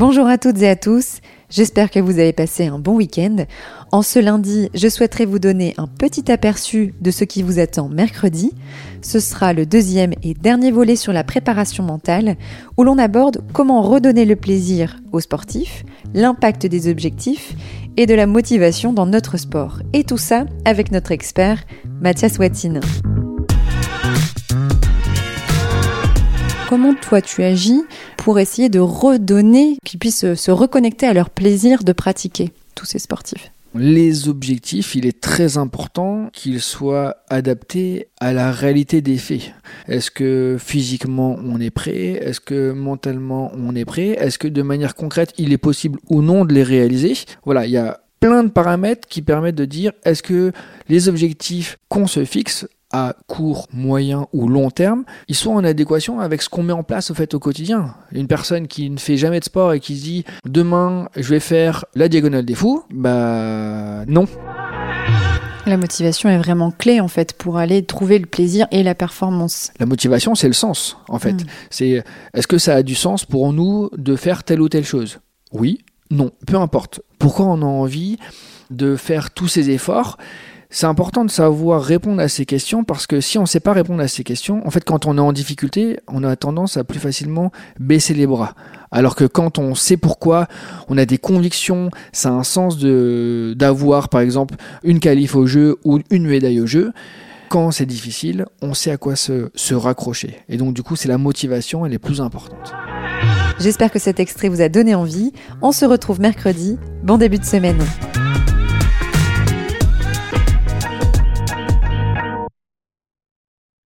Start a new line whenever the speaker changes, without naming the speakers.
Bonjour à toutes et à tous, j'espère que vous avez passé un bon week-end. En ce lundi, je souhaiterais vous donner un petit aperçu de ce qui vous attend mercredi. Ce sera le deuxième et dernier volet sur la préparation mentale, où l'on aborde comment redonner le plaisir aux sportifs, l'impact des objectifs et de la motivation dans notre sport. Et tout ça avec notre expert, Mathias Watine. Comment toi tu agis pour essayer de redonner, qu'ils puissent se reconnecter à leur plaisir de pratiquer, tous ces sportifs?
Les objectifs, il est très important qu'ils soient adaptés à la réalité des faits. Est-ce que physiquement on est prêt? Est-ce que mentalement on est prêt? Est-ce que de manière concrète il est possible ou non de les réaliser? Voilà, il y a plein de paramètres qui permettent de dire est-ce que les objectifs qu'on se fixe à court, moyen ou long terme, ils sont en adéquation avec ce qu'on met en place au fait au quotidien. Une personne qui ne fait jamais de sport et qui se dit demain je vais faire la diagonale des fous, bah non.
La motivation est vraiment clé en fait pour aller trouver le plaisir et la performance.
La motivation, c'est le sens en fait. C'est est-ce que ça a du sens pour nous de faire telle ou telle chose? Oui, non, peu importe. Pourquoi on a envie de faire tous ces efforts? C'est important de savoir répondre à ces questions parce que si on ne sait pas répondre à ces questions, en fait, quand on est en difficulté, on a tendance à plus facilement baisser les bras. Alors que quand on sait pourquoi, on a des convictions, ça a un sens d'avoir, par exemple, une qualif au jeu ou une médaille au jeu. Quand c'est difficile, on sait à quoi se, se raccrocher. Et donc, du coup, c'est la motivation, elle est plus importante.
J'espère que cet extrait vous a donné envie. On se retrouve mercredi. Bon début de semaine.